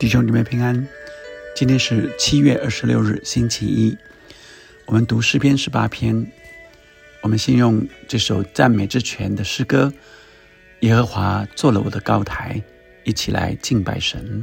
弟兄姊妹平安，今天是七月二十六日，星期一。我们读诗篇十八篇，我们先用这首赞美之泉的诗歌《耶和华做了我的高台》，一起来敬拜神。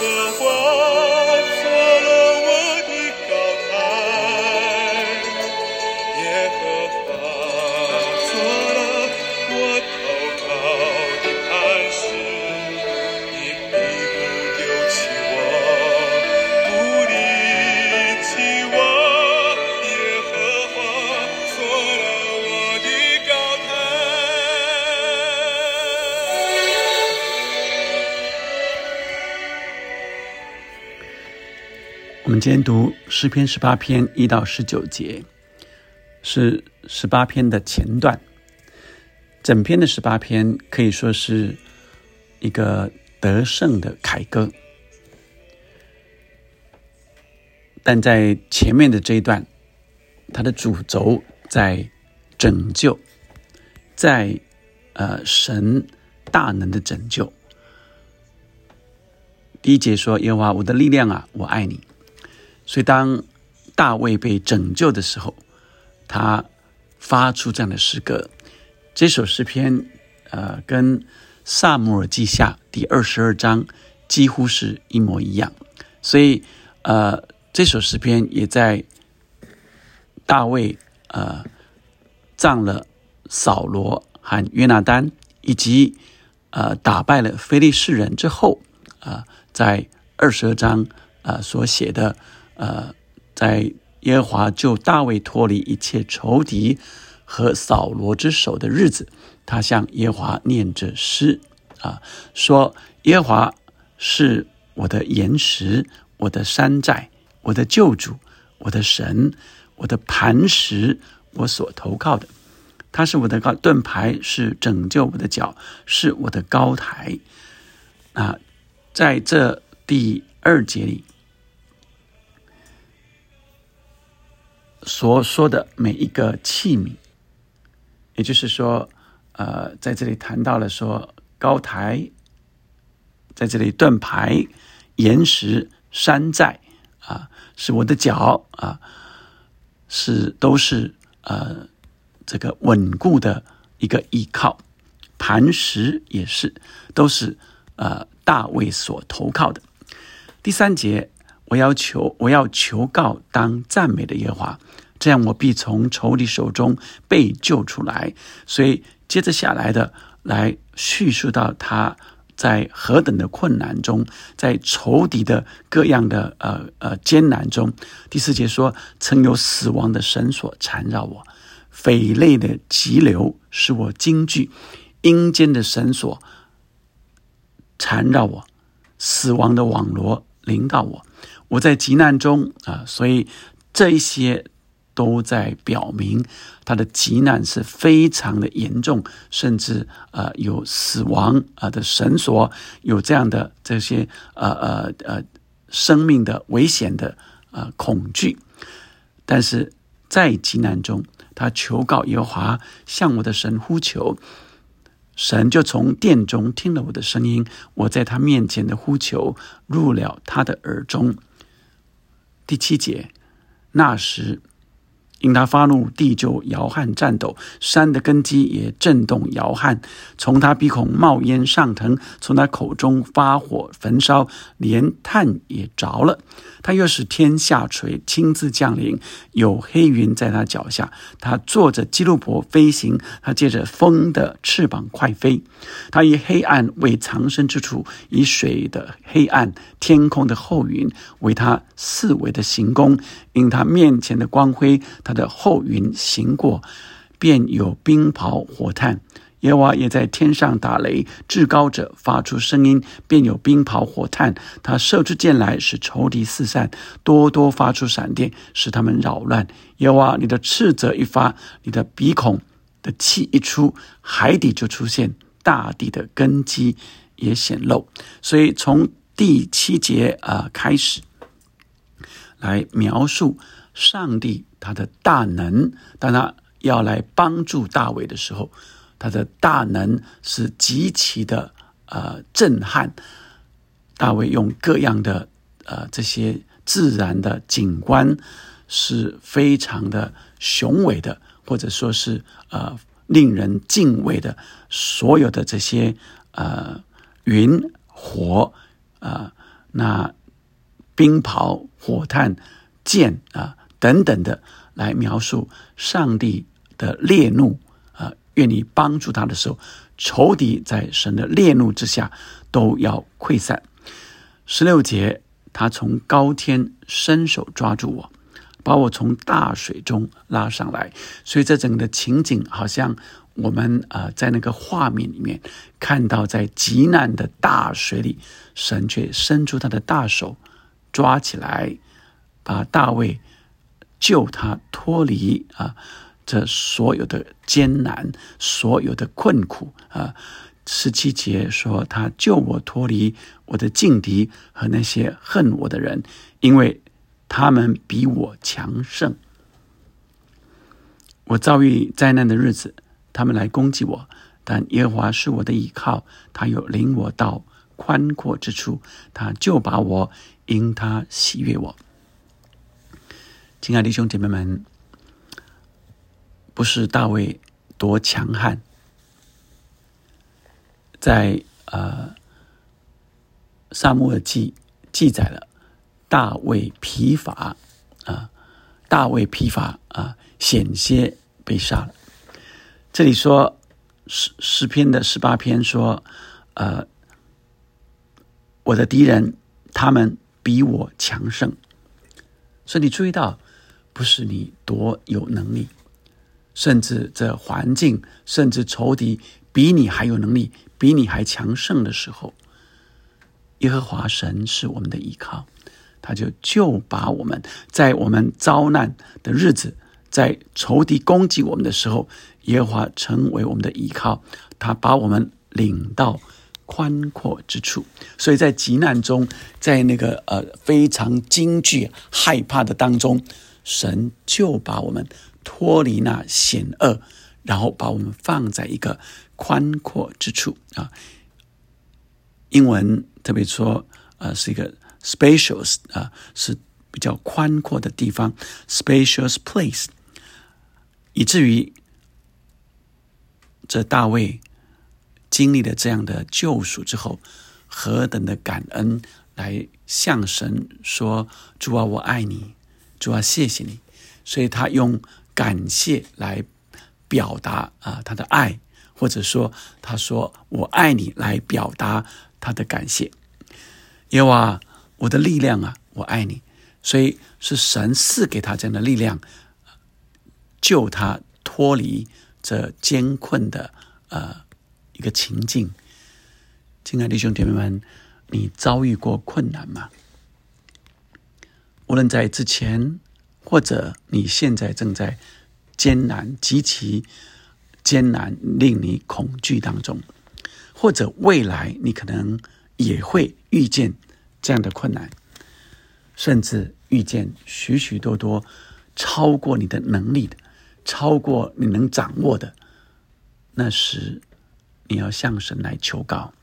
耶和我们今天读诗篇十八篇一到十九节，是十八篇的前段。整篇的十八篇可以说是一个得胜的凯歌，但在前面的这一段，它的主轴在拯救，在呃神大能的拯救。第一节说：“耶和华我的力量啊，我爱你。”所以，当大卫被拯救的时候，他发出这样的诗歌。这首诗篇，呃，跟萨姆尔记下第二十二章几乎是一模一样。所以，呃，这首诗篇也在大卫呃葬了扫罗和约拿丹，以及呃打败了非利士人之后，啊、在二十二章呃所写的。呃，在耶和华救大卫脱离一切仇敌和扫罗之手的日子，他向耶和华念着诗啊，说：“耶和华是我的岩石，我的山寨，我的救主，我的神，我的磐石，我所投靠的。他是我的高盾牌，是拯救我的脚，是我的高台。”啊，在这第二节里。所说的每一个器皿，也就是说，呃，在这里谈到了说高台，在这里盾牌、岩石、山寨啊，是我的脚啊，是都是呃这个稳固的一个依靠，磐石也是，都是呃大卫所投靠的。第三节。我要求，我要求告当赞美的耶和华，这样我必从仇敌手中被救出来。所以接着下来的来叙述到他在何等的困难中，在仇敌的各样的呃呃艰难中。第四节说，曾有死亡的绳索缠绕我，匪类的急流使我惊惧，阴间的绳索缠绕我，死亡的网罗临到我。我在急难中啊，所以这一些都在表明他的急难是非常的严重，甚至呃有死亡啊的绳索，有这样的这些呃呃呃生命的危险的呃恐惧。但是在急难中，他求告耶和华，向我的神呼求，神就从殿中听了我的声音，我在他面前的呼求入了他的耳中。第七节，那时因他发怒，地就摇撼颤抖，山的根基也震动摇撼。从他鼻孔冒烟上腾，从他口中发火焚烧，连炭也着了。他又使天下垂，亲自降临，有黑云在他脚下。他坐着基路伯飞行，他借着风的翅膀快飞。他以黑暗为藏身之处，以水的黑暗、天空的厚云为他四围的行宫。因他面前的光辉，他的后云行过，便有冰雹火炭。耶和华也在天上打雷，至高者发出声音，便有冰雹火炭。他射出箭来，使仇敌四散，多多发出闪电，使他们扰乱。耶和华，你的斥责一发，你的鼻孔的气一出，海底就出现，大地的根基也显露。所以从第七节啊开始，来描述上帝他的大能，当他要来帮助大卫的时候。他的大能是极其的呃震撼，大卫用各样的呃这些自然的景观是非常的雄伟的，或者说是呃令人敬畏的，所有的这些呃云火啊，那冰雹、火炭、剑啊等等的，来描述上帝的烈怒啊。愿你帮助他的时候，仇敌在神的烈怒之下都要溃散。十六节，他从高天伸手抓住我，把我从大水中拉上来。所以，这整个情景好像我们啊，在那个画面里面看到，在极难的大水里，神却伸出他的大手抓起来，把大卫救他脱离啊。这所有的艰难，所有的困苦啊！十七节说，他救我脱离我的劲敌和那些恨我的人，因为他们比我强盛。我遭遇灾难的日子，他们来攻击我，但耶和华是我的依靠，他又领我到宽阔之处，他就把我因他喜悦我。亲爱的弟兄姐妹们。不是大卫多强悍，在呃《萨母尔记》记载了大卫疲乏啊，大卫疲乏啊，险些被杀了。这里说诗诗篇的十八篇说，呃，我的敌人他们比我强盛，所以你注意到，不是你多有能力。甚至这环境，甚至仇敌比你还有能力，比你还强盛的时候，耶和华神是我们的依靠，他就就把我们在我们遭难的日子，在仇敌攻击我们的时候，耶和华成为我们的依靠，他把我们领到宽阔之处。所以在急难中，在那个呃非常惊惧、害怕的当中，神就把我们。脱离那险恶，然后把我们放在一个宽阔之处啊。英文特别说，呃，是一个 spacious 啊，是比较宽阔的地方，spacious place。以至于这大卫经历了这样的救赎之后，何等的感恩，来向神说：“主啊，我爱你，主啊，谢谢你。”所以他用。感谢来表达啊他的爱，或者说他说我爱你来表达他的感谢。耶和华，我的力量啊，我爱你，所以是神赐给他这样的力量，救他脱离这艰困的呃一个情境。亲爱的弟兄姐妹们，你遭遇过困难吗？无论在之前。或者你现在正在艰难、极其艰难、令你恐惧当中，或者未来你可能也会遇见这样的困难，甚至遇见许许多多超过你的能力的、超过你能掌握的，那时你要向神来求告。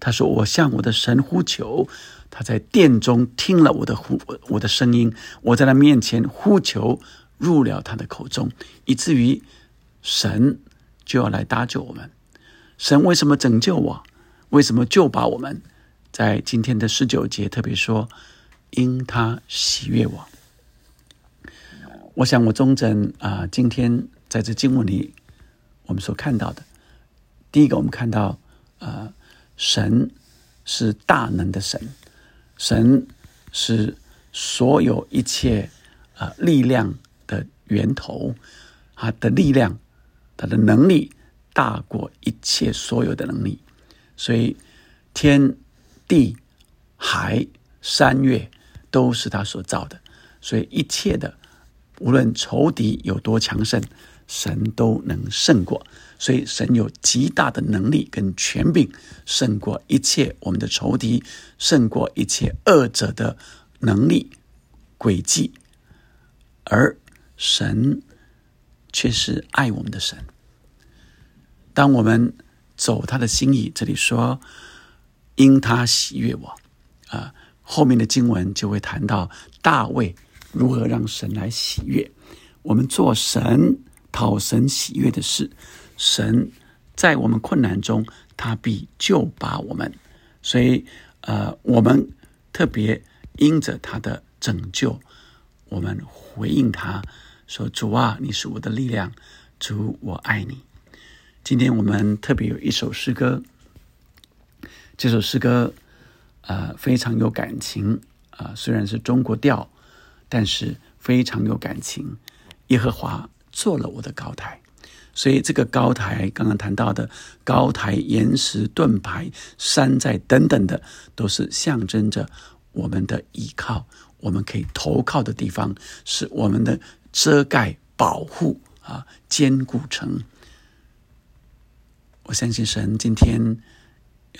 他说：“我向我的神呼求。”他在殿中听了我的呼我的声音，我在他面前呼求，入了他的口中，以至于神就要来搭救我们。神为什么拯救我？为什么救把我们？在今天的十九节特别说，因他喜悦我。我想我中正啊，今天在这经文里，我们所看到的，第一个我们看到，呃，神是大能的神，神是所有一切啊力量的源头，他的力量，他的能力大过一切所有的能力，所以天。地、海、山岳都是他所造的，所以一切的，无论仇敌有多强盛，神都能胜过。所以神有极大的能力跟权柄，胜过一切我们的仇敌，胜过一切恶者的能力诡计。而神却是爱我们的神。当我们走他的心意，这里说。因他喜悦我，啊，后面的经文就会谈到大卫如何让神来喜悦。我们做神讨神喜悦的事，神在我们困难中，他必救拔我们。所以，呃，我们特别因着他的拯救，我们回应他说：“主啊，你是我的力量，主，我爱你。”今天我们特别有一首诗歌。这首诗歌，呃，非常有感情啊。虽然是中国调，但是非常有感情。耶和华做了我的高台，所以这个高台，刚刚谈到的高台、岩石、盾牌、山寨等等的，都是象征着我们的依靠，我们可以投靠的地方，是我们的遮盖、保护啊，坚固城。我相信神今天。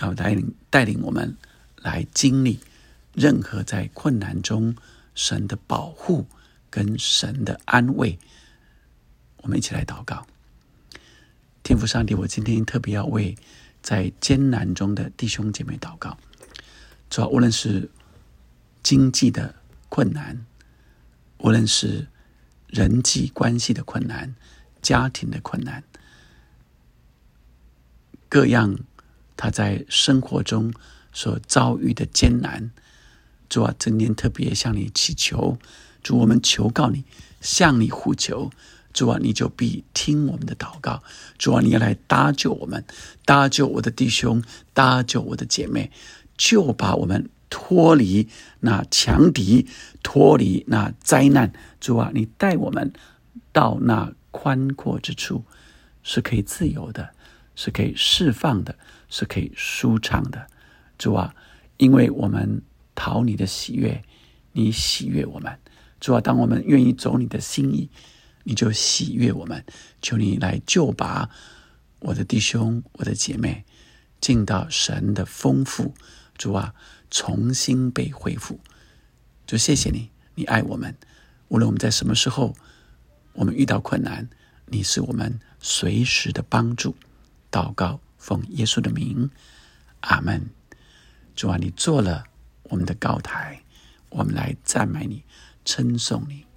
要带领带领我们来经历任何在困难中神的保护跟神的安慰。我们一起来祷告，天父上帝，我今天特别要为在艰难中的弟兄姐妹祷告。主要无论是经济的困难，无论是人际关系的困难、家庭的困难，各样。他在生活中所遭遇的艰难，主啊，今天特别向你祈求，主，我们求告你，向你呼求，主啊，你就必听我们的祷告，主啊，你要来搭救我们，搭救我的弟兄，搭救我的姐妹，就把我们脱离那强敌，脱离那灾难，主啊，你带我们到那宽阔之处，是可以自由的，是可以释放的。是可以舒畅的，主啊，因为我们讨你的喜悦，你喜悦我们，主啊，当我们愿意走你的心意，你就喜悦我们。求你来救拔我的弟兄、我的姐妹，进到神的丰富，主啊，重新被恢复。就谢谢你，你爱我们，无论我们在什么时候，我们遇到困难，你是我们随时的帮助。祷告。奉耶稣的名，阿门。主啊，你做了我们的高台，我们来赞美你，称颂你。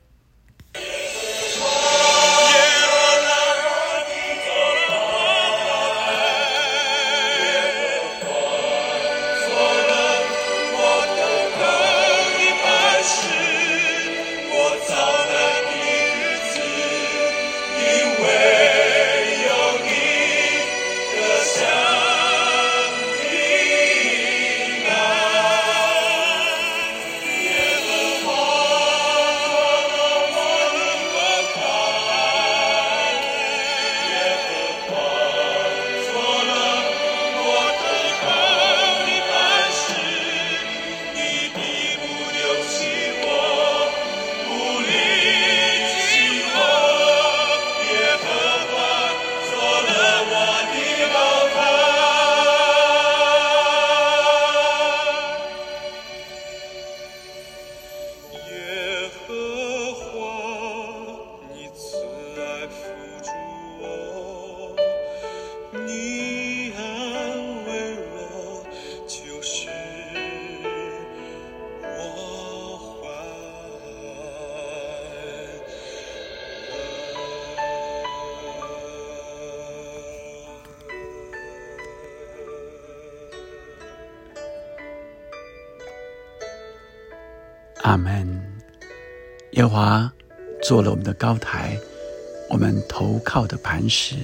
阿门。耶华做了我们的高台，我们投靠的磐石。